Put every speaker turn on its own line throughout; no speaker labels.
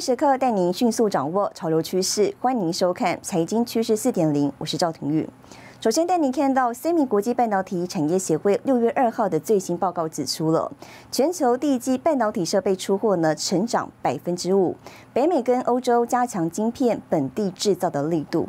时刻带您迅速掌握潮流趋势，欢迎收看《财经趋势四点零》，我是赵廷玉。首先带您看到 Semi 国际半导体产业协会六月二号的最新报告指出了，全球第一季半导体设备出货呢成长百分之五，北美跟欧洲加强晶片本地制造的力度。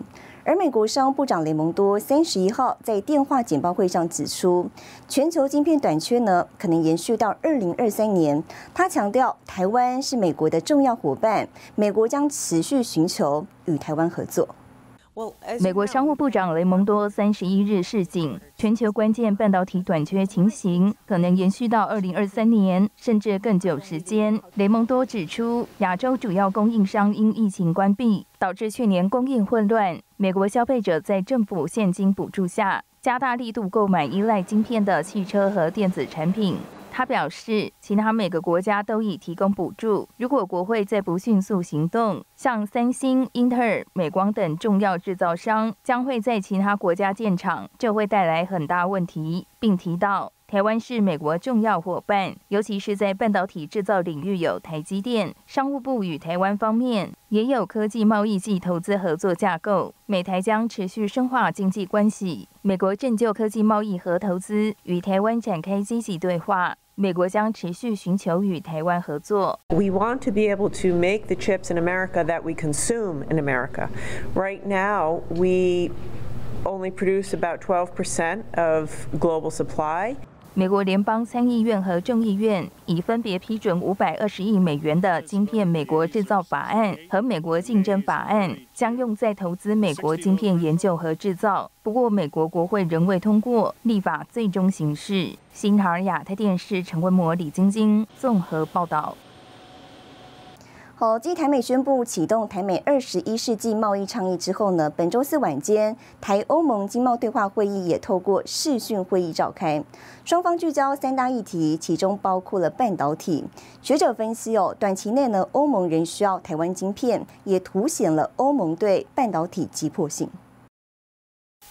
而美国商务部长雷蒙多三十一号在电话简报会上指出，全球晶片短缺呢可能延续到二零二三年。他强调，台湾是美国的重要伙伴，美国将持续寻求与台湾合作。
美国商务部长雷蒙多三十一日示警，全球关键半导体短缺情形可能延续到二零二三年，甚至更久时间。雷蒙多指出，亚洲主要供应商因疫情关闭，导致去年供应混乱。美国消费者在政府现金补助下，加大力度购买依赖晶片的汽车和电子产品。他表示，其他每个国家都已提供补助。如果国会再不迅速行动，像三星、英特尔、美光等重要制造商将会在其他国家建厂，这会带来很大问题，并提到。台湾是美国重要伙伴，尤其是在半导体制造领域有台积电。商务部与台湾方面也有科技贸易及投资合作架构，美台将持续深化经济关系。美国正就科技贸易和投资与台湾展开积极对话，美国将持续寻求与台湾合作。
We want to be able to make the chips in America that we consume in America. Right now, we only produce about 12% of global supply.
美国联邦参议院和众议院已分别批准五百二十亿美元的晶片美国制造法案和美国竞争法案，将用在投资美国晶片研究和制造。不过，美国国会仍未通过立法最终形式。新唐尔亚太电视陈文模、李晶晶综合报道。
好，继台美宣布启动台美二十一世纪贸易倡议之后呢，本周四晚间，台欧盟经贸对话会议也透过视讯会议召开，双方聚焦三大议题，其中包括了半导体。学者分析哦，短期内呢，欧盟仍需要台湾晶片，也凸显了欧盟对半导体急迫性。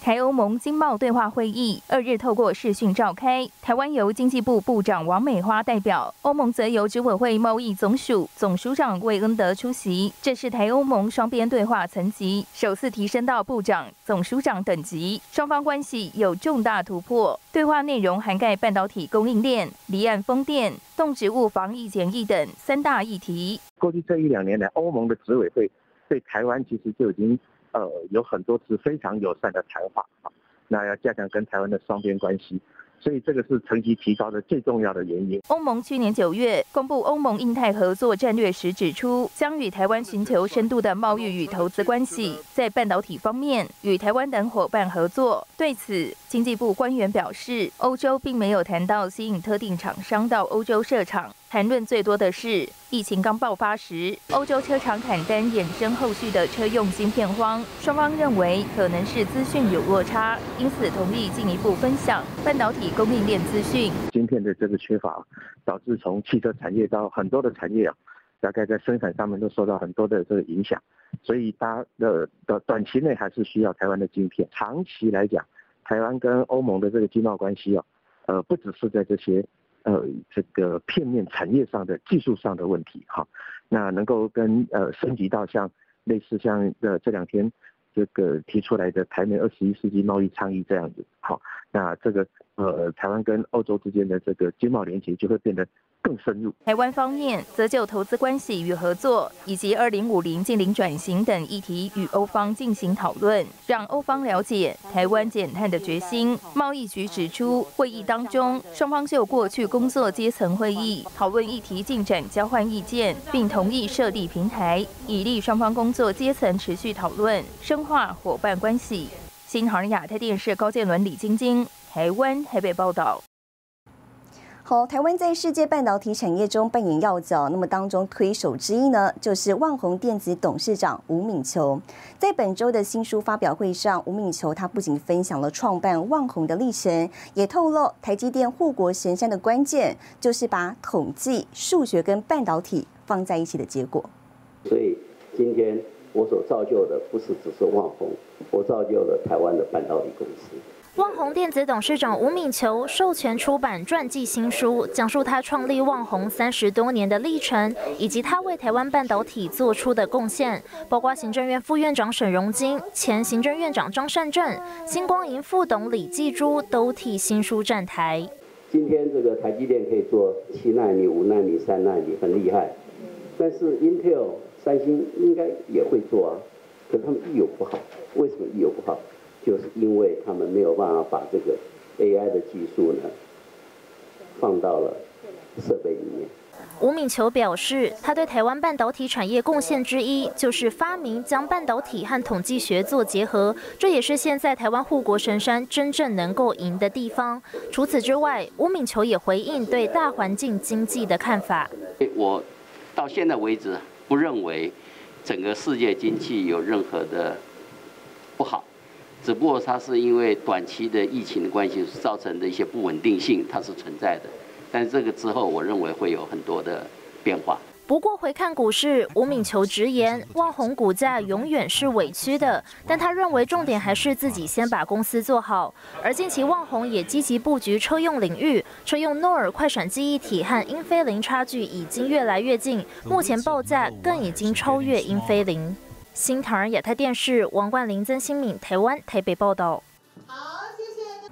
台欧盟经贸对话会议二日透过视讯召开，台湾由经济部部长王美花代表，欧盟则由执委会贸易总署总署长魏恩德出席。这是台欧盟双边对话层级首次提升到部长、总署长等级，双方关系有重大突破。对话内容涵盖半导体供应链、离岸风电、动植物防疫检疫等三大议题。
过去这一两年来，欧盟的执委会对台湾其实就已经。呃，有很多次非常友善的谈话啊，那要加强跟台湾的双边关系。所以这个是成绩提高的最重要的原因。
欧盟去年九月公布欧盟印太合作战略时指出，将与台湾寻求深度的贸易与投资关系，在半导体方面与台湾等伙伴合作。对此，经济部官员表示，欧洲并没有谈到吸引特定厂商到欧洲设厂，谈论最多的是疫情刚爆发时，欧洲车厂砍单衍生后续的车用芯片荒。双方认为可能是资讯有落差，因此同意进一步分享半导体。供应链资讯，
芯片的这个缺乏，导致从汽车产业到很多的产业啊，大概在生产上面都受到很多的这个影响。所以，它的的短期内还是需要台湾的晶片。长期来讲，台湾跟欧盟的这个经贸关系啊，呃，不只是在这些呃这个片面产业上的技术上的问题哈，那能够跟呃升级到像类似像呃这两天。这个提出来的台美二十一世纪贸易倡议这样子，好，那这个呃台湾跟欧洲之间的这个经贸连接就会变得。更深入。
台湾方面则就投资关系与合作，以及二零五零近零转型等议题与欧方进行讨论，让欧方了解台湾减碳的决心。贸易局指出，会议当中双方就过去工作阶层会议讨论议题进展，交换意见，并同意设立平台，以利双方工作阶层持续讨论，深化伙伴关系。新航亚太电视高建伦、李晶晶，台湾台北报道。
好，台湾在世界半导体产业中扮演要角，那么当中推手之一呢，就是万宏电子董事长吴敏球。在本周的新书发表会上，吴敏球他不仅分享了创办万宏的历程，也透露台积电护国神山的关键，就是把统计、数学跟半导体放在一起的结果。
所以今天我所造就的，不是只是万宏，我造就了台湾的半导体公司。
旺宏电子董事长吴敏球授权出版传记新书，讲述他创立旺宏三十多年的历程，以及他为台湾半导体做出的贡献，包括行政院副院长沈荣金、前行政院长张善政、星光银副董李继珠都替新书站台。
今天这个台积电可以做七纳米、五纳米、三纳米，很厉害。但是 Intel、三星应该也会做啊，可他们一有不好，为什么一有不好？就是因为他们没有办法把这个 AI 的技术呢放到了设备里面。
吴敏球表示，他对台湾半导体产业贡献之一，就是发明将半导体和统计学做结合，这也是现在台湾护国神山真正能够赢的地方。除此之外，吴敏球也回应对大环境经济的看法。
我到现在为止不认为整个世界经济有任何的不好。只不过它是因为短期的疫情的关系造成的一些不稳定性，它是存在的。但是这个之后，我认为会有很多的变化。
不过回看股市，吴敏球直言，望红股价永远是委屈的。但他认为重点还是自己先把公司做好。而近期望红也积极布局车用领域，车用诺尔快闪记忆体和英飞凌差距已经越来越近，目前报价更已经超越英飞凌。新唐人亚太电视王冠林、曾新敏，台湾台北报道。好，
谢谢。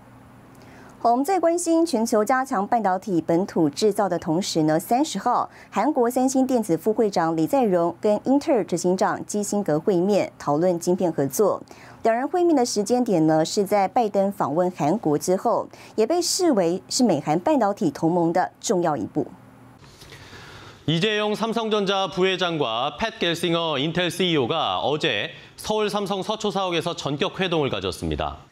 我们在关心全球加强半导体本土制造的同时呢，三十号，韩国三星电子副会长李在镕跟英特尔执行长基辛格会面，讨论晶片合作。两人会面的时间点呢，是在拜登访问韩国之后，也被视为是美韩半导体同盟的重要一步。
이재용 삼성전자 부회장과 팻 겔싱어 인텔 CEO가 어제 서울 삼성 서초 사옥에서 전격 회동을 가졌습니다.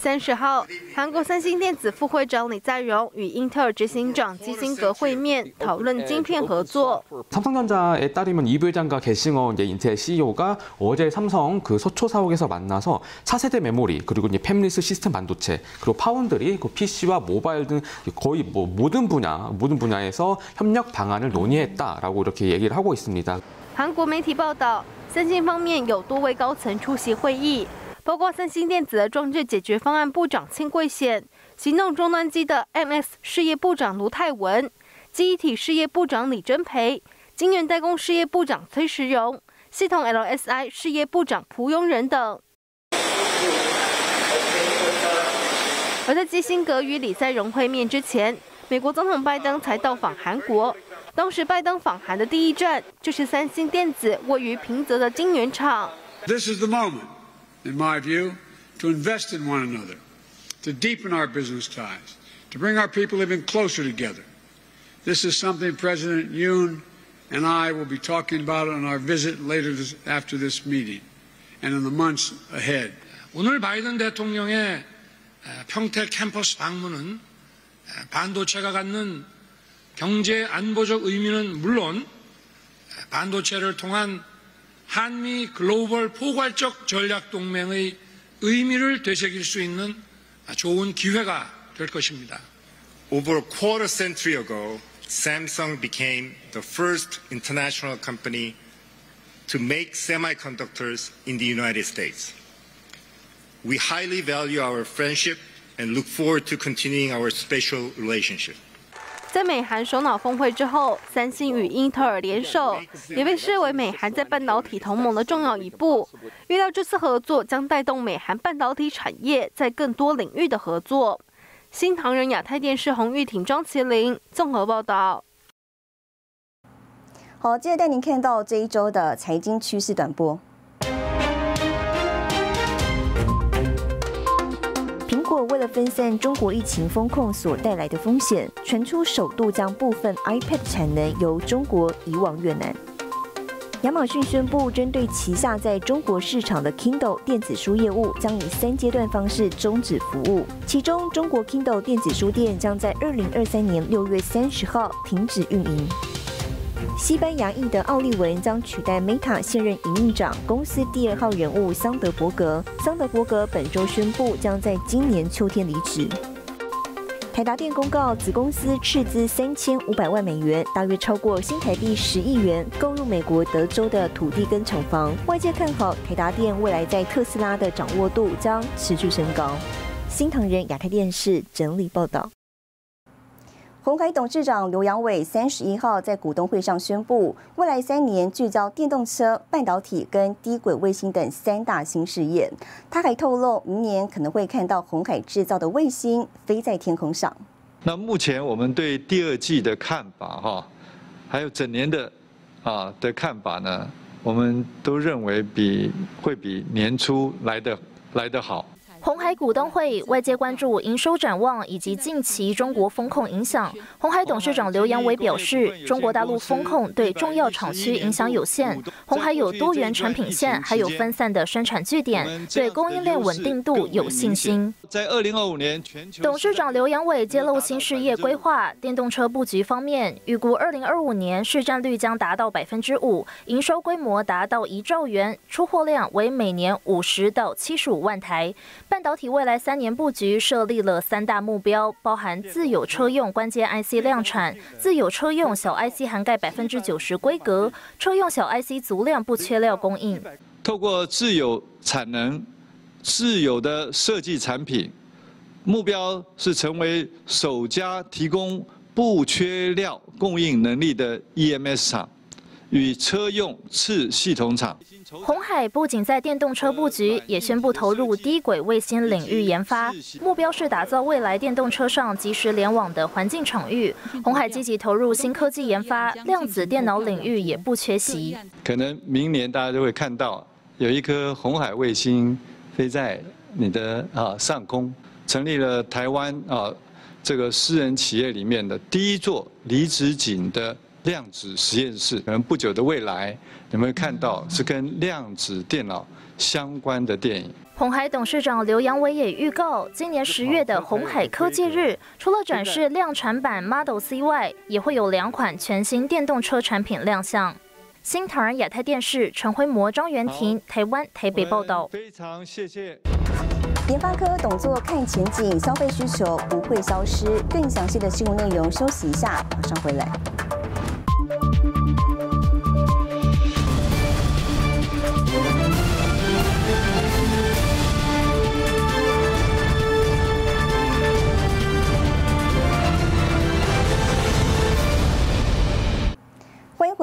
三十号，韩国三星电子副会长李在镕与英特尔执行长基辛格会面，讨论晶片合作。
삼성전자에 따르면 이 부회장과 게싱어 이제 인텔 CEO가 어제 삼성 그 서초 사옥에서 만나서 차세대 메모리 그리고 이제 팹리스 시스템 반도체 그리고 파운드리 그 PC와 모바일 등 거의 뭐 모든 분야 모든 분야에서 협력 방안을 논의했다라고 이렇게 얘기를 하고 있습니다.
韩国媒体报道，三星方面有多位高层出席会议。 包括三星电子的装置解决方案部长庆贵显、行动终端机的 MS 事业部长卢泰文、记忆体事业部长李真培、晶圆代工事业部长崔时荣、系统 LSI 事业部长蒲庸仁等。而在基辛格与李在镕会面之前，美国总统拜登才到访韩国。当时拜登访韩的第一站就是三星电子位于平泽的晶圆厂。
This is the moment. in my view, to invest in one another, to deepen our business ties, to bring our people even closer together. This is something President Yoon and I will be talking about on our visit later this, after this meeting and in the months ahead.
오늘 바이든 대통령의 평택 캠퍼스 방문은 반도체가 갖는 경제 안보적 의미는 물론 반도체를 통한 한미 글로벌 포괄적 전략 동맹의 의미를 되새길 수 있는 좋은 기회가 될 것입니다.
Over a quarter century ago, Samsung became the first international company to make semiconductors in the United States. We highly value our friendship and look forward to continuing our special relationship.
在美韩首脑峰会之后，三星与英特尔联手，也被视为美韩在半导体同盟的重要一步。预料这次合作将带动美韩半导体产业在更多领域的合作。新唐人亚太电视洪玉婷、张麒麟综合报道。
好，接着带您看到这一周的财经趋势短波。分散中国疫情风控所带来的风险，传出首度将部分 iPad 产能由中国移往越南。亚马逊宣布，针对旗下在中国市场的 Kindle 电子书业务，将以三阶段方式终止服务。其中，中国 Kindle 电子书店将在二零二三年六月三十号停止运营。西班牙裔的奥利文将取代 Meta 现任营运长、公司第二号人物桑德伯格。桑德伯格本周宣布将在今年秋天离职。台达电公告，子公司斥资三千五百万美元，大约超过新台币十亿元，购入美国德州的土地跟厂房。外界看好台达电未来在特斯拉的掌握度将持续升高。新唐人亚太电视整理报道。红海董事长刘扬伟三十一号在股东会上宣布，未来三年聚焦电动车、半导体跟低轨卫星等三大新事业。他还透露，明年可能会看到红海制造的卫星飞在天空上。
那目前我们对第二季的看法，哈，还有整年的啊的看法呢，我们都认为比会比年初来的来得好。
红海股东会，外界关注营收展望以及近期中国风控影响。红海董事长刘扬伟表示，中国大陆风控对重要厂区影响有限。红海有多元产品线，还有分散的生产据点，对供应链稳定度有信心。
在二零二五年，全球
董事长刘扬伟揭露新事业规划，电动车布局方面，预估二零二五年市占率将达到百分之五，营收规模达到一兆元，出货量为每年五十到七十五万台。半导体未来三年布局设立了三大目标，包含自有车用关键 IC 量产、自有车用小 IC 涵盖百分之九十规格、车用小 IC 足量不缺料供应。
透过自有产能、自有的设计产品，目标是成为首家提供不缺料供应能力的 EMS 厂。与车用次系统厂，
红海不仅在电动车布局，也宣布投入低轨卫星领域研发，目标是打造未来电动车上即时联网的环境场域。红海积极投入新科技研发，量子电脑领域也不缺席。
可能明年大家就会看到有一颗红海卫星飞在你的啊上空，成立了台湾啊这个私人企业里面的第一座离子井的。量子实验室，可能不久的未来，你们会看到是跟量子电脑相关的电影。
红海董事长刘扬伟也预告，今年十月的红海科技日，除了展示量产版 Model C 外，也会有两款全新电动车产品亮相。新唐人亚太电视陈辉模、张元婷，台湾台北报道。
非常谢谢。
研发科董座看前景，消费需求不会消失。更详细的新闻内容，休息一下，马上回来。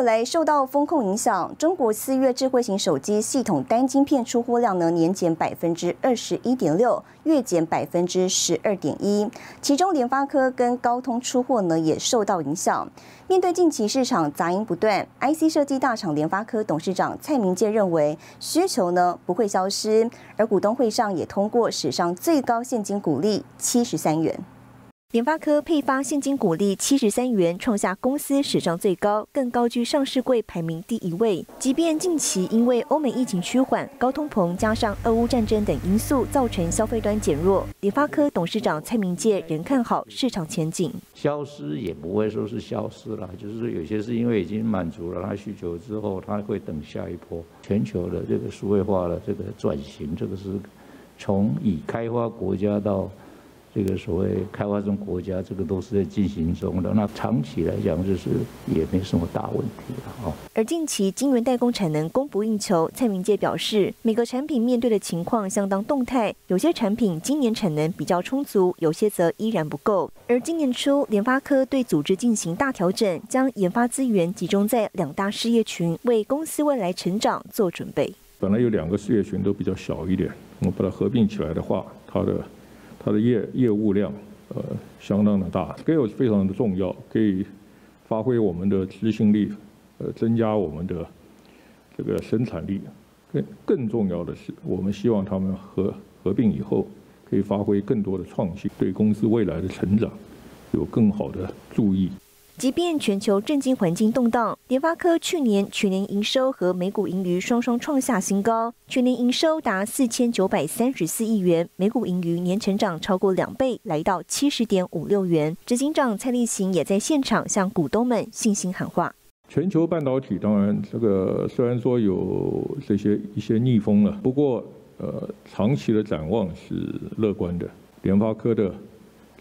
回来受到风控影响，中国四月智慧型手机系统单晶片出货量呢年减百分之二十一点六，月减百分之十二点一。其中联发科跟高通出货呢也受到影响。面对近期市场杂音不断，IC 设计大厂联发科董事长蔡明介认为需求呢不会消失，而股东会上也通过史上最高现金股利七十三元。联发科配发现金股利七十三元，创下公司史上最高，更高居上市柜排名第一位。即便近期因为欧美疫情趋缓、高通膨加上俄乌战争等因素，造成消费端减弱，联发科董事长蔡明介仍看好市场前景。
消失也不会说是消失了，就是说有些是因为已经满足了他需求之后，他会等下一波全球的这个数位化的这个转型，这个是从已开发国家到。这个所谓开发中国家，这个都是在进行中的。那长期来讲，就是也没什么大问题了啊。
而近期晶圆代工产能供不应求，蔡明介表示，每个产品面对的情况相当动态，有些产品今年产能比较充足，有些则依然不够。而今年初，联发科对组织进行大调整，将研发资源集中在两大事业群，为公司未来成长做准备。
本来有两个事业群都比较小一点，我们把它合并起来的话，它的。它的业业务量，呃，相当的大，scale 非常的重要，可以发挥我们的执行力，呃，增加我们的这个生产力。更更重要的是，我们希望他们合合并以后，可以发挥更多的创新，对公司未来的成长有更好的注意。
即便全球震惊环境动荡，联发科去年全年营收和每股盈余双双创下新高，全年营收达四千九百三十四亿元，每股盈余年成长超过两倍，来到七十点五六元。执行长蔡立行也在现场向股东们信心喊话：
全球半导体当然这个虽然说有这些一些逆风了，不过呃长期的展望是乐观的，联发科的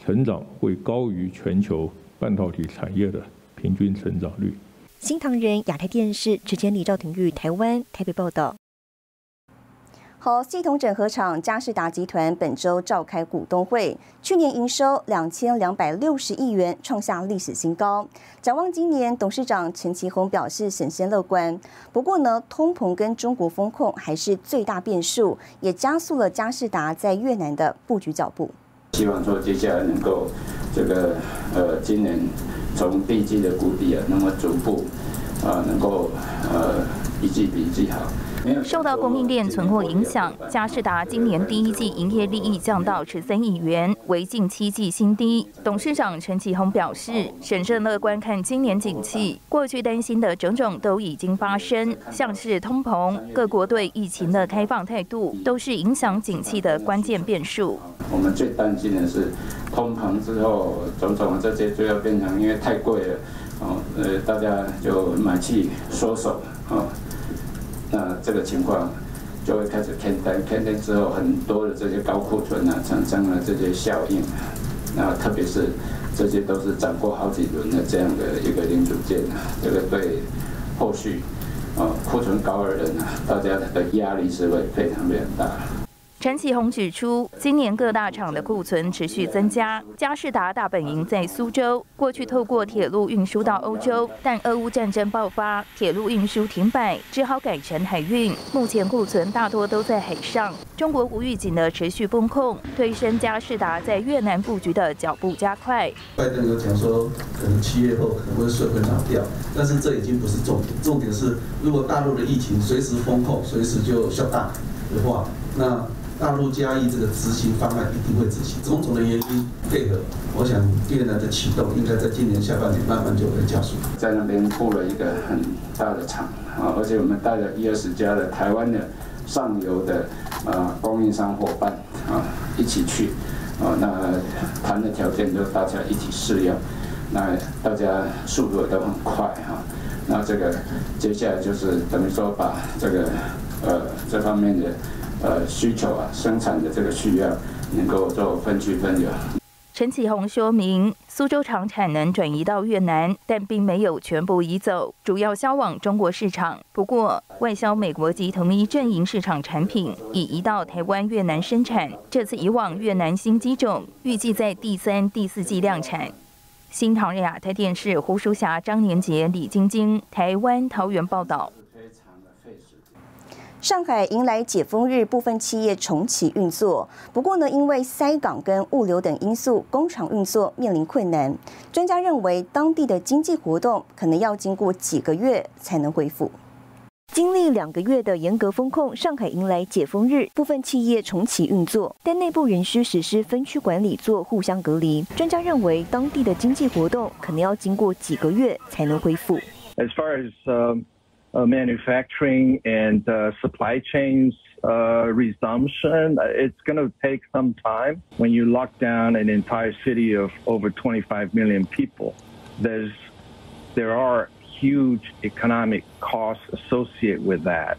成长会高于全球。半导体产业的平均成长率。
新唐人亚太电视直接李兆廷玉台湾台北报道。好，系统整合厂嘉士达集团本周召开股东会，去年营收两千两百六十亿元，创下历史新高。展望今年，董事长陈其宏表示审慎乐观。不过呢，通膨跟中国风控还是最大变数，也加速了嘉士达在越南的布局脚步。
希望说接下来能够这个呃，今年从第一季的谷底啊，那么逐步啊，能够呃一季比一季好。
受到供应链存货影响，嘉士达今年第一季营业利益降到十三亿元，为近七季新低。董事长陈启宏表示，审慎乐观看今年景气，过去担心的种种都已经发生，像是通膨、各国对疫情的开放态度，都是影响景气的关键变数。
我们最担心的是通膨之后，种种这些就要变成因为太贵了，哦，呃，大家就买气缩手，哦。那这个情况就会开始偏单，偏单之后，很多的这些高库存啊，产生了这些效应。那特别是这些都是涨过好几轮的这样的一个零组件啊，这个对后续啊库存高的人啊，大家的压力是会非常非常大。
陈启宏指出，今年各大厂的库存持续增加。嘉士达大本营在苏州，过去透过铁路运输到欧洲，但俄乌战争爆发，铁路运输停摆，只好改成海运。目前库存大多都在海上。中国无预警的持续风控，推升嘉士达在越南布局的脚步加快。
拜登有讲说，可能七月后可能会水会拿掉，但是这已经不是重点，重点是如果大陆的疫情随时风控，随时就下大的话，那。大陆加一这个执行方案一定会执行，种种的原因配合，我想越南的启动应该在今年下半年慢慢就会加速。
在那边布了一个很大的厂啊，而且我们带了一二十家的台湾的上游的啊供应商伙伴啊一起去啊，那谈的条件就大家一起试用，那大家速度都很快哈，那这个接下来就是等于说把这个呃这方面的。呃，需求啊，生产的这个需要能够做分区分流。
陈启宏说明，苏州厂产能转移到越南，但并没有全部移走，主要销往中国市场。不过，外销美国及同一阵营市场产品已移到台湾、越南生产。这次移往越南新机种，预计在第三、第四季量产。新唐人亚太电视胡淑霞、张年杰、李晶晶，台湾桃园报道。
上海迎来解封日，部分企业重启运作。不过呢，因为塞港跟物流等因素，工厂运作面临困难。专家认为，当地的经济活动可能要经过几个月才能恢复。经历两个月的严格风控，上海迎来解封日，部分企业重启运作，但内部仍需实施分区管理，做互相隔离。专家认为，当地的经济活动可能要经过几个月才能恢复。
As far as uh, manufacturing and uh, supply chains uh, resumption. It's going to take some time. When you lock down an entire city of over 25 million people, there's there are huge economic costs associated with that.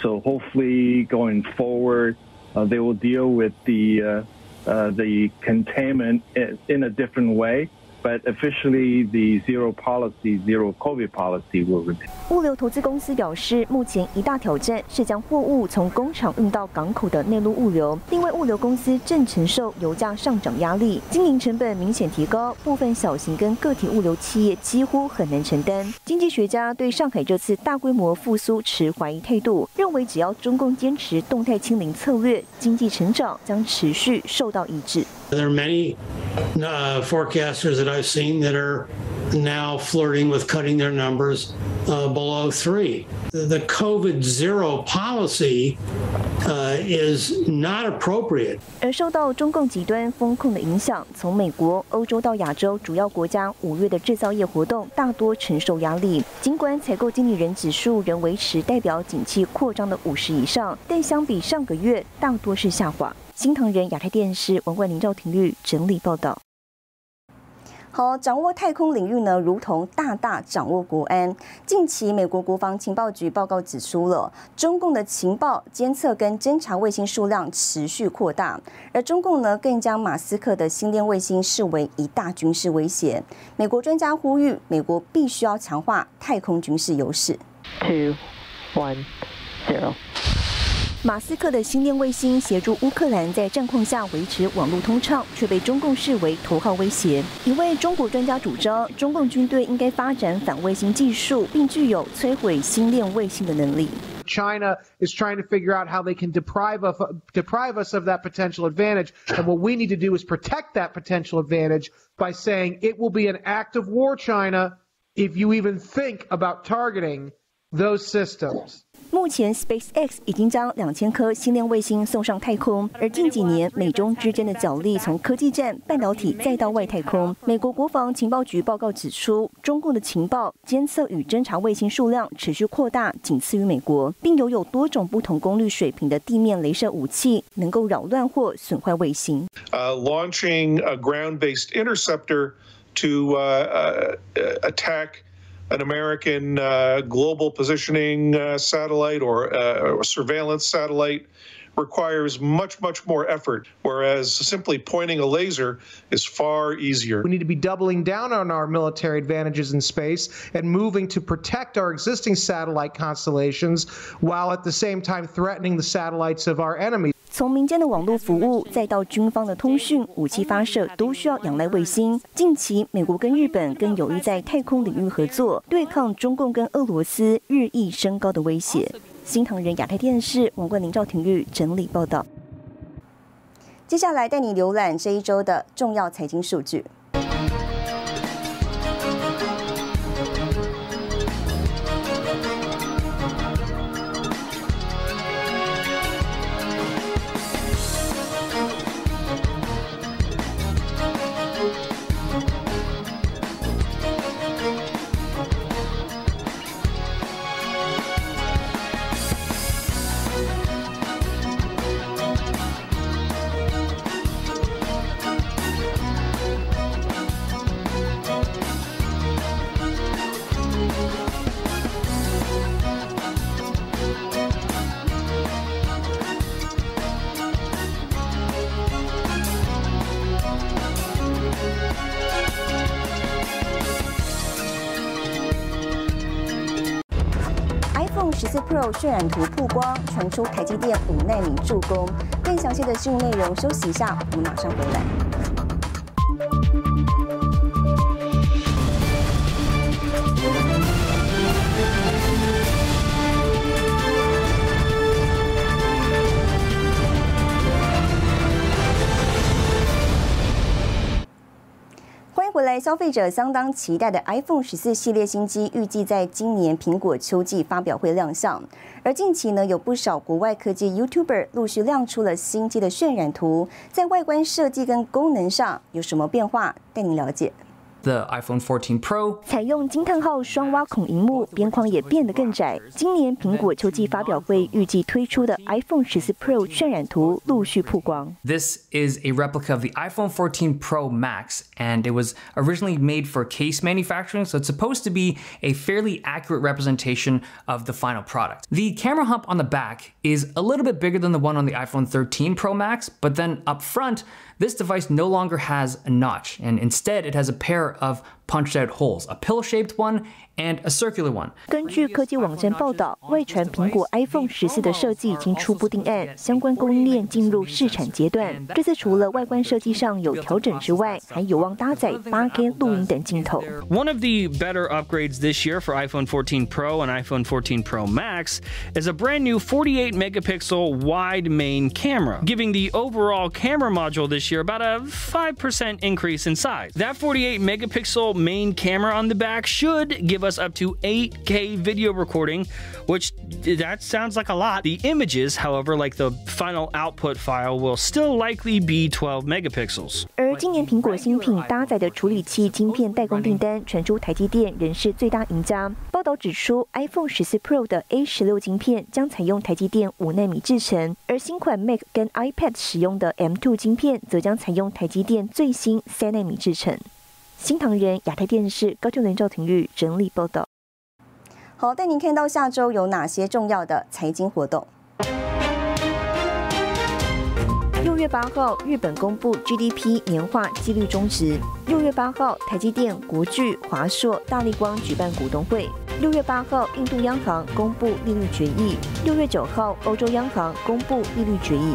So hopefully, going forward, uh, they will deal with the uh, uh, the containment in a different way. But officially the zero policy, zero COVID policy will remain.
物流投资公司表示，目前一大挑战是将货物从工厂运到港口的内陆物流。另外，物流公司正承受油价上涨压力，经营成本明显提高，部分小型跟个体物流企业几乎很难承担。经济学家对上海这次大规模复苏持怀疑态度，认为只要中共坚持动态清零策略，经济成长将持续受到抑制。
There are many uh, forecasters that I've seen that are now flirting with cutting their numbers uh, below three. The COVID zero policy uh, is not appropriate.
而受到中共极端风控的影响，从美国、欧洲到亚洲主要国家五月的制造业活动大多承受压力。尽管采购经理人指数仍维持代表景气扩张的五十以上，但相比上个月大多是下滑。新唐人亚太电视文冠林赵廷玉整理报道。好，掌握太空领域呢，如同大大掌握国安。近期，美国国防情报局报告指出了，中共的情报监测跟侦察卫星数量持续扩大，而中共呢，更将马斯克的星链卫星视为一大军事威胁。美国专家呼吁，美国必须要强化太空军事优势。
Two, one, zero.
马斯克的星链卫星协助乌克兰在战况下维持网络通畅，却被中共视为头号威胁。一位中国专家主张，中共军队应该发展反卫星技术，并具有摧毁星链卫星的能力。
China is trying to figure out how they can deprive of deprive us of that potential advantage, and what we need to do is protect that potential advantage by saying it will be an act of war, China, if you even think about targeting those systems.
目前，SpaceX 已经将两千颗星链卫星送上太空，而近几年美中之间的角力从科技战、半导体再到外太空。美国国防情报局报告指出，中共的情报监测与侦察卫星数量持续扩大，仅次于美国，并拥有多种不同功率水平的地面镭射武器，能够扰乱或损坏卫星。
Uh, launching a ground-based interceptor to attack an American uh, global positioning uh, satellite or uh, surveillance satellite requires much, much more effort, whereas simply pointing a laser is far easier.
We need to be doubling down on our military advantages in space and moving to protect our existing satellite constellations while at the same time threatening the satellites of our enemies.
从民间的网络服务，再到军方的通讯、武器发射，都需要仰赖卫星。近期，美国跟日本更有意在太空领域合作，对抗中共跟俄罗斯日益升高的威胁。新唐人亚太电视王冠林、赵廷玉整理报道。接下来带你浏览这一周的重要财经数据。Pro 渲染图曝光，传出台积电五纳米助攻。更详细的新闻内容，休息一下，我们马上回来。消费者相当期待的 iPhone 十四系列新机，预计在今年苹果秋季发表会亮相。而近期呢，有不少国外科技 YouTuber 陆续亮出了新机的渲染图，在外观设计跟功能上有什么变化？带您了解。
The iPhone 14 Pro
采用惊叹号双挖孔荧幕，边框也变得更窄。今年苹果秋季发表会预计推出的 iPhone 14 Pro 渲染图陆续曝光。
This is a replica of the iPhone 14 Pro Max, and it was originally made for case manufacturing, so it's supposed to be a fairly accurate representation of the final product. The camera hump on the back is a little bit bigger than the one on the iPhone 13 Pro Max, but then up front, this device no longer has a notch, and instead it has a pair of punched out holes, a pill-shaped one and a circular one.
根据科技网站报道，外传苹果 iPhone 十四的设计已经初步定案，相关供应链进入试产阶段。这次除了外观设计上有调整之外，还有望搭载 8K 录影等镜头。
One of the better upgrades this year for iPhone 14 Pro and iPhone 14 Pro Max is a brand new 48 megapixel wide main camera, giving the overall camera module this year about a 5% increase in size. That 48 megapixel main camera on the back should give us up to 8K video recording, which that sounds like a lot. The images, however, like the final output file, will still likely be 12 megapixels.
而今年苹果新品搭载的处理器晶片代工订单传出，台积电仍是最大赢家。报道指出，iPhone 14 Pro 的 A 十六晶片将采用台积电五纳米制程，而新款 Mac 跟 iPad 使用的 M2 晶片则将采用台积电最新三纳米制程。 新唐人亚太电视高俊伦、赵廷玉整理报道。好，带您看到下周有哪些重要的财经活动。六月八号，日本公布 GDP 年化纪率中值。六月八号，台积电、国巨、华硕、大力光举办股东会。六月八号，印度央行公布利率决议；六月九号，欧洲央行公布利率决议。